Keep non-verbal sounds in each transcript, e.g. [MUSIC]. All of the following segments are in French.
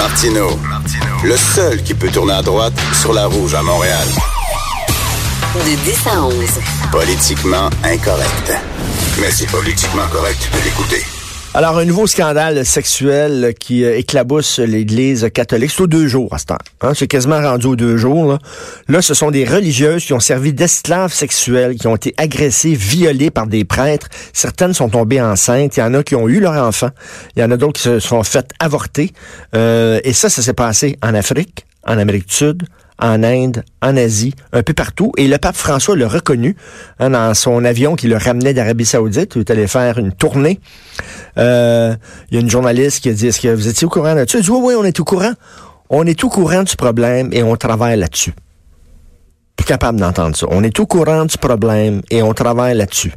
Martino, le seul qui peut tourner à droite sur la rouge à Montréal. De 10 à 11. Politiquement incorrect. Mais c'est politiquement correct de l'écouter. Alors, un nouveau scandale sexuel qui euh, éclabousse l'Église catholique. C'est aux deux jours à ce temps. Hein? C'est quasiment rendu aux deux jours. Là. là, ce sont des religieuses qui ont servi d'esclaves sexuels, qui ont été agressées, violées par des prêtres. Certaines sont tombées enceintes. Il y en a qui ont eu leur enfant. Il y en a d'autres qui se sont faites avorter. Euh, et ça, ça s'est passé en Afrique, en Amérique du Sud, en Inde, en Asie, un peu partout. Et le pape François l'a reconnu hein, dans son avion qui le ramenait d'Arabie Saoudite. Il est allé faire une tournée. Euh, il y a une journaliste qui a dit, est-ce que vous étiez au courant là-dessus? Il dit, oui, oui, on est au courant. On est au courant du problème et on travaille là-dessus. Plus capable d'entendre ça. On est au courant du problème et on travaille là-dessus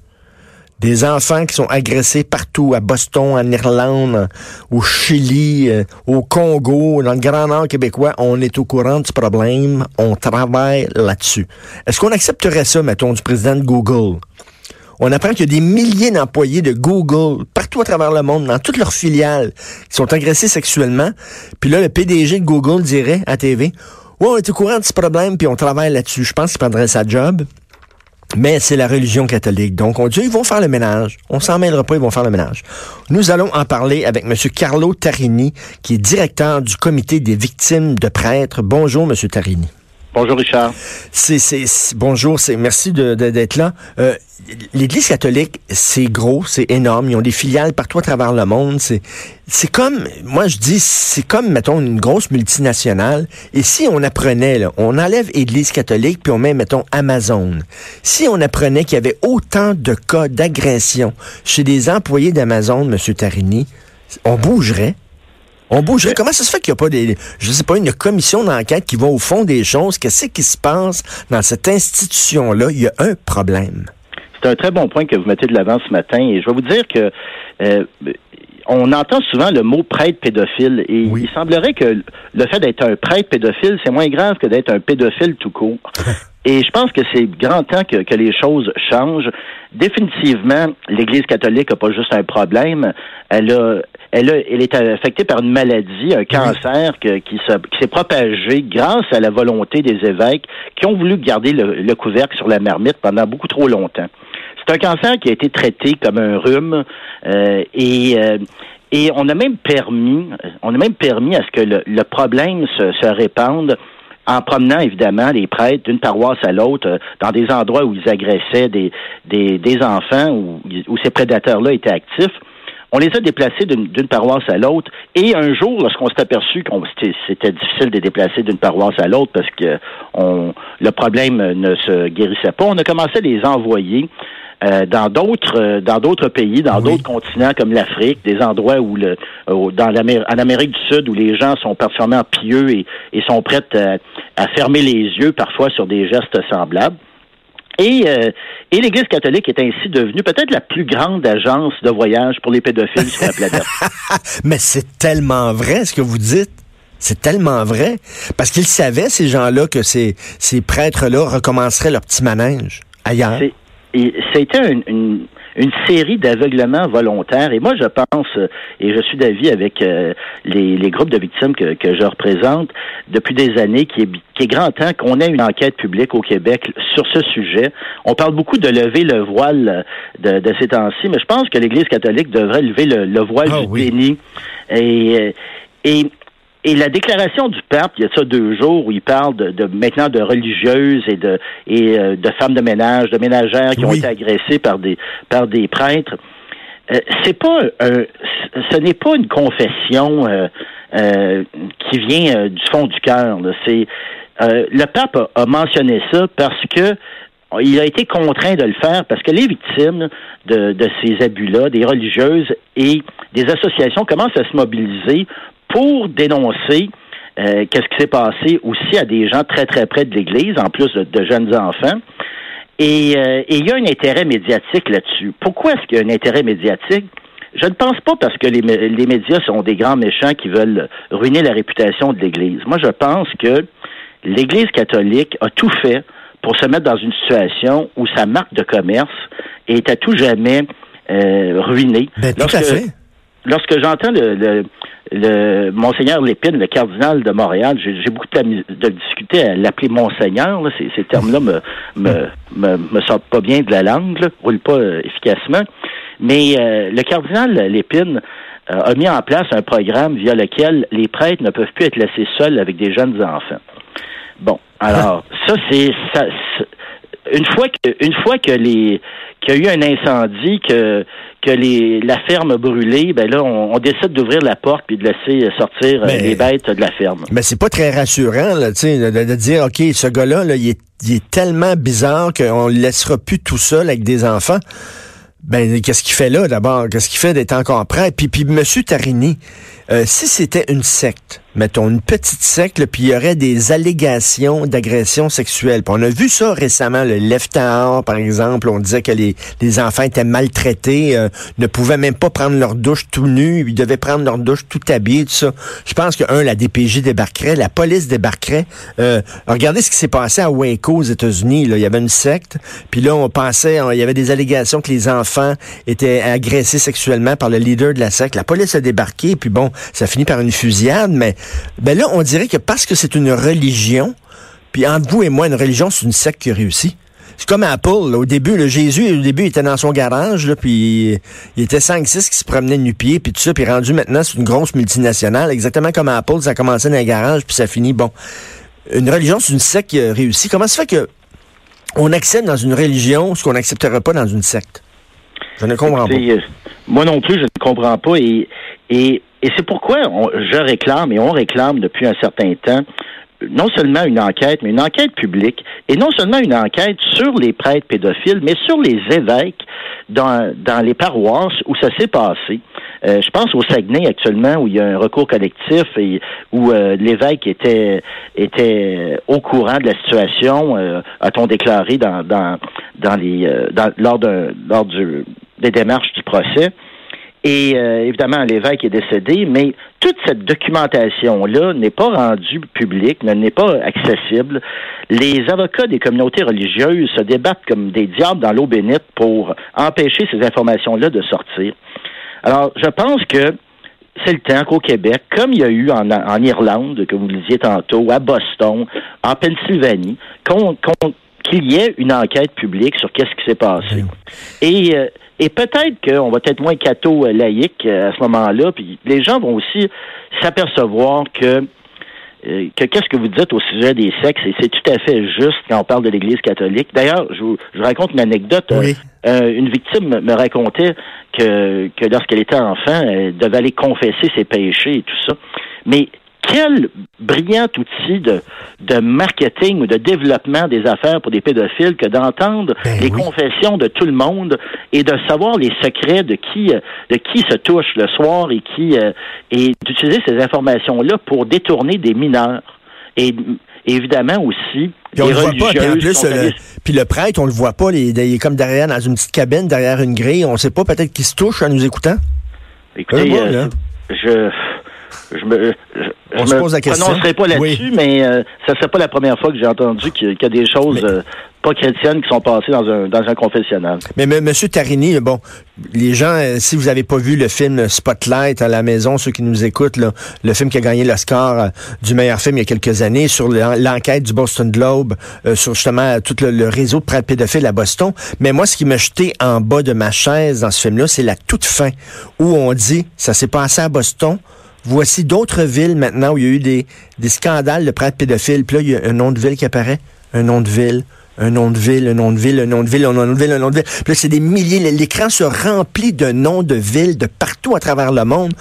des enfants qui sont agressés partout, à Boston, en Irlande, au Chili, euh, au Congo, dans le Grand Nord québécois. On est au courant du problème, on travaille là-dessus. Est-ce qu'on accepterait ça, mettons, du président de Google? On apprend qu'il y a des milliers d'employés de Google partout à travers le monde, dans toutes leurs filiales, qui sont agressés sexuellement. Puis là, le PDG de Google dirait à TV, ouais, on est au courant de ce problème, puis on travaille là-dessus. Je pense qu'il prendrait sa job. Mais c'est la religion catholique. Donc, on dit, ils vont faire le ménage. On s'en mêlera pas, ils vont faire le ménage. Nous allons en parler avec M. Carlo Tarini, qui est directeur du comité des victimes de prêtres. Bonjour, M. Tarini. Bonjour Richard. C'est, c'est, bonjour, c'est merci de, d'être là. Euh, L'Église catholique, c'est gros, c'est énorme. Ils ont des filiales partout à travers le monde. C'est, c'est comme, moi je dis, c'est comme mettons une grosse multinationale. Et si on apprenait, là, on enlève Église catholique puis on met mettons Amazon. Si on apprenait qu'il y avait autant de cas d'agression chez des employés d'Amazon, Monsieur Tarini, on bougerait. On bougerait. Comment ça se fait qu'il n'y a pas des, je sais pas, une commission d'enquête qui va au fond des choses? Qu'est-ce qui se passe dans cette institution-là? Il y a un problème. C'est un très bon point que vous mettez de l'avant ce matin. Et je vais vous dire que euh, on entend souvent le mot prêtre pédophile et il semblerait que le fait d'être un prêtre pédophile, c'est moins grave que d'être un pédophile tout court. [LAUGHS] Et je pense que c'est grand temps que, que, les choses changent. Définitivement, l'Église catholique n'a pas juste un problème. Elle a, elle, a, elle est affectée par une maladie, un cancer qui, qui s'est propagé grâce à la volonté des évêques qui ont voulu garder le, le couvercle sur la marmite pendant beaucoup trop longtemps. C'est un cancer qui a été traité comme un rhume euh, et euh, et on a même permis, on a même permis à ce que le, le problème se, se répande en promenant évidemment les prêtres d'une paroisse à l'autre euh, dans des endroits où ils agressaient des, des, enfants, où, où ces prédateurs-là étaient actifs. On les a déplacés d'une paroisse à l'autre. Et un jour, lorsqu'on s'est aperçu qu'on c'était difficile de déplacer d'une paroisse à l'autre parce que on, le problème ne se guérissait pas, on a commencé à les envoyer euh, dans d'autres euh, dans d'autres pays, dans d'autres continents comme l'Afrique, des endroits où le dans l'Amérique en Amérique du Sud où les gens sont particulièrement pieux et, et sont prêts à, fermer les yeux parfois sur des gestes semblables. Et, euh, et l'Église catholique est ainsi devenue peut-être la plus grande agence de voyage pour les pédophiles sur la planète. [LAUGHS] Mais c'est tellement vrai ce que vous dites. C'est tellement vrai. Parce qu'ils savaient, ces gens-là, que ces, ces prêtres-là recommenceraient leur petit manège ailleurs. Et ça a été une, une, série d'aveuglements volontaires. Et moi, je pense, et je suis d'avis avec euh, les, les, groupes de victimes que, que, je représente depuis des années, qui est, qui est grand temps qu'on ait une enquête publique au Québec sur ce sujet. On parle beaucoup de lever le voile de, de ces temps-ci, mais je pense que l'Église catholique devrait lever le, le voile ah du déni. Et, euh, et et la déclaration du pape, il y a ça deux jours, où il parle de, de maintenant de religieuses et de et euh, de femmes de ménage, de ménagères qui ont été agressées par des par des prêtres. Euh, c'est pas un, ce n'est pas une confession euh, euh qui vient du fond du cœur. C'est le pape a, a, mentionné ça parce que il a été contraint de le faire parce que les victimes de, de ces abus-là, des religieuses et des associations commencent à se mobiliser pour dénoncer euh, qu'est-ce qui s'est passé aussi à des gens très très près de l'Église, en plus de, jeunes enfants. Et, euh, et il y a un intérêt médiatique là-dessus. Pourquoi est-ce qu'il y a un intérêt médiatique? Je ne pense pas parce que les, les, médias sont des grands méchants qui veulent ruiner la réputation de l'Église. Moi, je pense que l'Église catholique a tout fait pour se mettre dans une situation où sa marque de commerce est à tout jamais euh, ruinée. Ben, tout à fait. Lorsque j'entends le, le Monseigneur Lépine, le cardinal de Montréal, j'ai beaucoup de, de discuter à l'appeler Monseigneur. Là, ces, ces termes-là me, me, me, me, sortent pas bien de la langue, là, roulent pas euh, efficacement. Mais euh, le cardinal Lépine euh, a mis en place un programme via lequel les prêtres ne peuvent plus être laissés seuls avec des jeunes enfants. Bon, alors ça c'est ça, une fois que une fois que les qu'il y a eu un incendie que que les, la ferme a brûlé, ben là, on, décide d'ouvrir la porte puis de laisser sortir euh, les bêtes de la ferme. Mais c'est pas très rassurant, là, de, de, de dire, OK, ce gars-là, là, il, est, il est tellement bizarre qu'on le laissera plus tout seul avec des enfants. Ben, qu'est-ce qu'il fait là, d'abord? Qu'est-ce qu'il fait d'être encore prêt? Puis, puis M. Tarini, euh, si c'était une secte, mettons une petite secte, puis il y aurait des allégations d'agression sexuelle. On a vu ça récemment, le Leftar, par exemple, on disait que les, les enfants étaient maltraités, euh, ne pouvaient même pas prendre leur douche tout nus, ils devaient prendre leur douche tout habillés, tout ça. Je pense que, un, la DPJ débarquerait, la police débarquerait. Euh, regardez ce qui s'est passé à Waco aux États-Unis. Il y avait une secte, puis là, on pensait, il y avait des allégations que les enfants étaient agressés sexuellement par le leader de la secte. La police a débarqué, puis bon, ça finit par une fusillade, mais ben là, on dirait que parce que c'est une religion, puis entre vous et moi, une religion, c'est une secte qui réussit. C'est comme Apple, au début, le Jésus, au début, il était dans son garage, là, puis il était 5-6 qui se promenait nu-pied, puis tout ça, puis rendu maintenant, c'est une grosse multinationale, exactement comme Apple, ça a commencé dans un garage, puis ça finit, bon. Une religion, c'est une secte qui a réussi. Comment ça fait que on accepte dans une religion ce qu'on n'accepterait pas dans une secte? Je ne comprends pas. Euh, moi non plus, je ne comprends pas, et, et et c'est pourquoi je réclame et on réclame depuis un certain temps non seulement une enquête, mais une enquête publique, et non seulement une enquête sur les prêtres pédophiles, mais sur les évêques dans, dans les paroisses où ça s'est passé. Euh, je pense au Saguenay actuellement où il y a un recours collectif et où euh, l'évêque était était au courant de la situation, euh, a-t-on déclaré dans dans dans les dans, lors de lors du, des démarches du procès. Et euh, évidemment, l'évêque est décédé, mais toute cette documentation-là n'est pas rendue publique, n'est pas accessible. Les avocats des communautés religieuses se débattent comme des diables dans l'eau bénite pour empêcher ces informations-là de sortir. Alors, je pense que c'est le temps qu'au Québec, comme il y a eu en, Irlande, que vous le disiez tantôt, à Boston, en Pennsylvanie, qu'il y ait une enquête publique sur qu'est-ce qui s'est passé. Et euh, et peut-être qu'on va être moins catho euh, laïque euh, à ce moment-là, puis les gens vont aussi s'apercevoir que euh, que qu'est-ce que vous dites au sujet des sexes, et c'est tout à fait juste quand on parle de l'Église catholique. D'ailleurs, je vous, je raconte une anecdote. une victime me racontait que, que lorsqu'elle était enfant, elle devait aller confesser ses péchés et tout ça. Mais quel brillant outil de, de marketing ou de développement des affaires pour des pédophiles que d'entendre ben les confessions de tout le monde et de savoir les secrets de qui de qui se touche le soir et qui euh, et d'utiliser ces informations là pour détourner des mineurs. Et évidemment aussi puis on le voit pas, puis en plus, le, puis le prêtre, on le voit pas, il est comme derrière, dans une petite cabine, derrière une grille, on sait pas peut-être qu'il se touche en nous écoutant. Écoutez, euh, je je me, je, me prononcerai pas là-dessus, mais euh, ça serait pas la première fois que j'ai entendu qu'il y, a des choses euh, pas chrétiennes qui sont passées dans un, dans un confessionnal. Mais, mais Monsieur Tarini, bon, les gens, euh, si vous avez pas vu le film Spotlight à la maison, ceux qui nous écoutent, là, le film qui a gagné l'Oscar du meilleur film il y a quelques années sur l'enquête du Boston Globe, sur justement tout le, réseau de pédophiles à Boston. Mais moi, ce qui m'a jeté en bas de ma chaise dans ce film-là, c'est la toute fin où on dit, ça s'est passé à Boston, Voici d'autres villes maintenant où il y a eu des, des scandales de prêtres pédophiles. Puis là, il y a un nom de ville qui apparaît. Un nom de ville, un nom de ville, un nom de ville, un nom de ville, un nom de ville, un nom de ville. Puis là, c'est des milliers. L'écran se remplit de noms de villes de partout à travers le monde.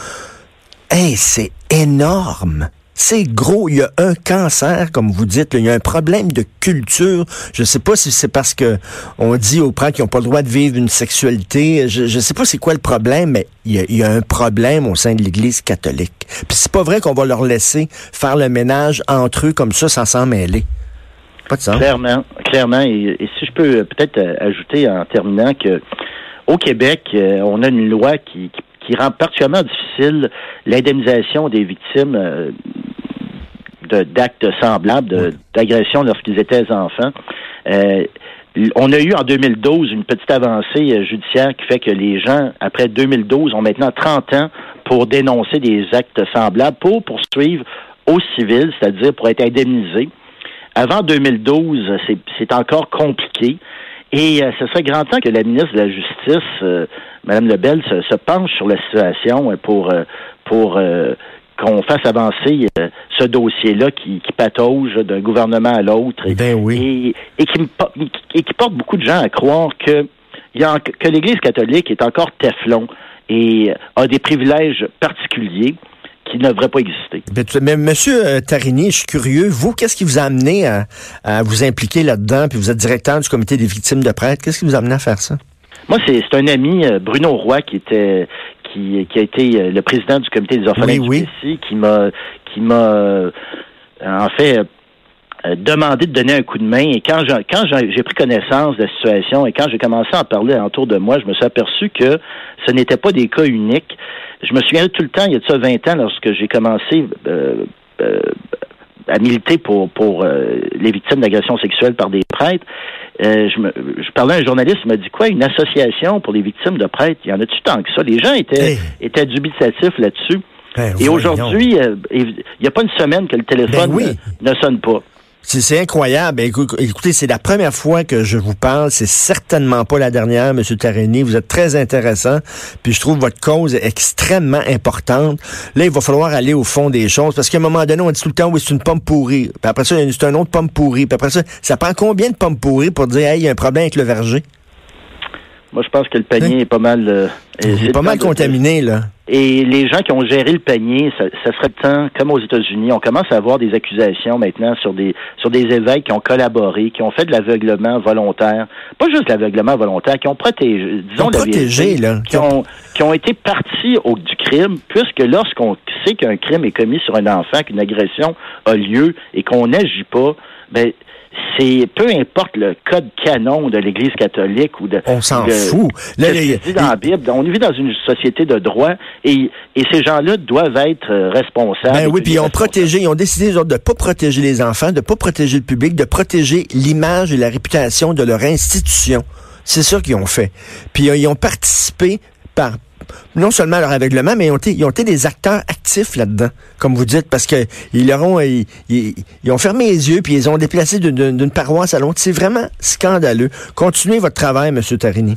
Hey, c'est énorme. C'est gros, il y a un cancer, comme vous dites, il y a un problème de culture. Je ne sais pas si c'est parce que on dit aux prêtres qu'ils n'ont pas le droit de vivre une sexualité. Je ne sais pas c'est quoi le problème, mais il y, a, un problème au sein de l'Église catholique. Puis c'est pas vrai qu'on va leur laisser faire le ménage entre eux comme ça sans s'en mêler. Pas de sens. Clairement, clairement. Et, si je peux peut-être euh, ajouter en terminant que au Québec, euh, on a une loi qui, rend particulièrement difficile l'indemnisation des victimes euh, d'actes semblables, d'agressions lorsqu'ils étaient enfants. Euh, on a eu en 2012 une petite avancée euh, judiciaire qui fait que les gens, après 2012, ont maintenant 30 ans pour dénoncer des actes semblables, pour poursuivre au civil, c'est-à-dire pour être indemnisés. Avant 2012, c'est encore compliqué. Et euh, ce serait grand temps que la ministre de la Justice, euh, Mme Lebel, se, se, penche sur la situation pour, pour qu'on fasse avancer euh, ce dossier-là qui, qui patauge d'un gouvernement à l'autre ben oui. et, qui, et qui porte beaucoup de gens à croire que, y a, que l'Église catholique est encore Teflon et a des privilèges particuliers qui ne devraient pas exister. Ben, mais, Monsieur euh, Tarini, je suis curieux, vous, qu'est-ce qui vous a amené à, à vous impliquer là-dedans, puis vous êtes directeur du comité des victimes de prêtres, qu'est-ce qui vous a amené à faire ça? Moi, c'est un ami, euh, Bruno Roy, qui était qui, qui a été euh, le président du comité des orphelins oui, du qui m'a qui m'a euh, en fait euh, demandé de donner un coup de main. Et quand j'ai, quand j'ai pris connaissance de la situation et quand j'ai commencé à en parler autour de moi, je me suis aperçu que ce n'était pas des cas uniques. Je me souviens tout le temps, il y a de ça 20 ans, lorsque j'ai commencé à militer pour, pour les victimes d'agressions sexuelles par des prêtres, euh, je, me, je parlais à un journaliste, il m'a dit quoi, une association pour les victimes de prêtres, il y en a-tu tant que ça? Les gens étaient, étaient dubitatifs là-dessus. Ben Et aujourd'hui, euh, il n'y a pas une semaine que le téléphone ben ne sonne pas. C'est incroyable. Ben, écoutez, c'est la première fois que je vous parle. C'est certainement pas la dernière, M. Tarini. Vous êtes très intéressant. Puis je trouve votre cause extrêmement importante. Là, il va falloir aller au fond des choses. Parce qu'à un moment donné, on dit tout le temps, oui, c'est une pomme pourrie. Puis après ça, c'est un autre pomme pourrie. Puis après ça, ça prend combien de pommes pourries pour dire, hey, il y a un problème avec le verger? Moi, je pense que le panier hein? est pas mal. Euh, est pas mal contaminé, là. Et les gens qui ont géré le panier, ça, serait le temps, comme aux États-Unis, on commence à avoir des accusations maintenant sur des sur des évêques qui ont collaboré, qui ont fait de l'aveuglement volontaire, pas juste de l'aveuglement volontaire, qui ont protégé, disons la vérité, là. qui ont qui ont été partis au, du crime, puisque lorsqu'on sait qu'un crime est commis sur un enfant, qu'une agression a lieu et qu'on n'agit pas, ben c'est peu importe le code canon de l'Église catholique ou de. On s'en fout. Là, dit dans la Bible, on vit dans une société de droit et, et ces gens-là doivent être euh, responsables. Ben oui, puis ils ont protégé, ils ont décidé de ne pas protéger les enfants, de ne pas protéger le public, de protéger l'image et la réputation de leur institution. C'est ça qu'ils ont fait. Puis euh, ils ont participé par non seulement leur aveuglement, mais ils ont été, ils ont été des acteurs actifs là-dedans, comme vous dites, parce que ils leur ont, ils, ont fermé les yeux puis ils ont déplacé d'une paroisse à l'autre. C'est vraiment scandaleux. Continuez votre travail, M. Tarini.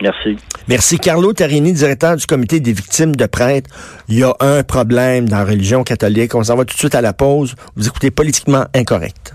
Merci. Merci. Carlo Tarini, directeur du comité des victimes de prêtres. Il y a un problème dans la religion catholique. On s'en va tout de suite à la pause. Vous écoutez politiquement incorrect.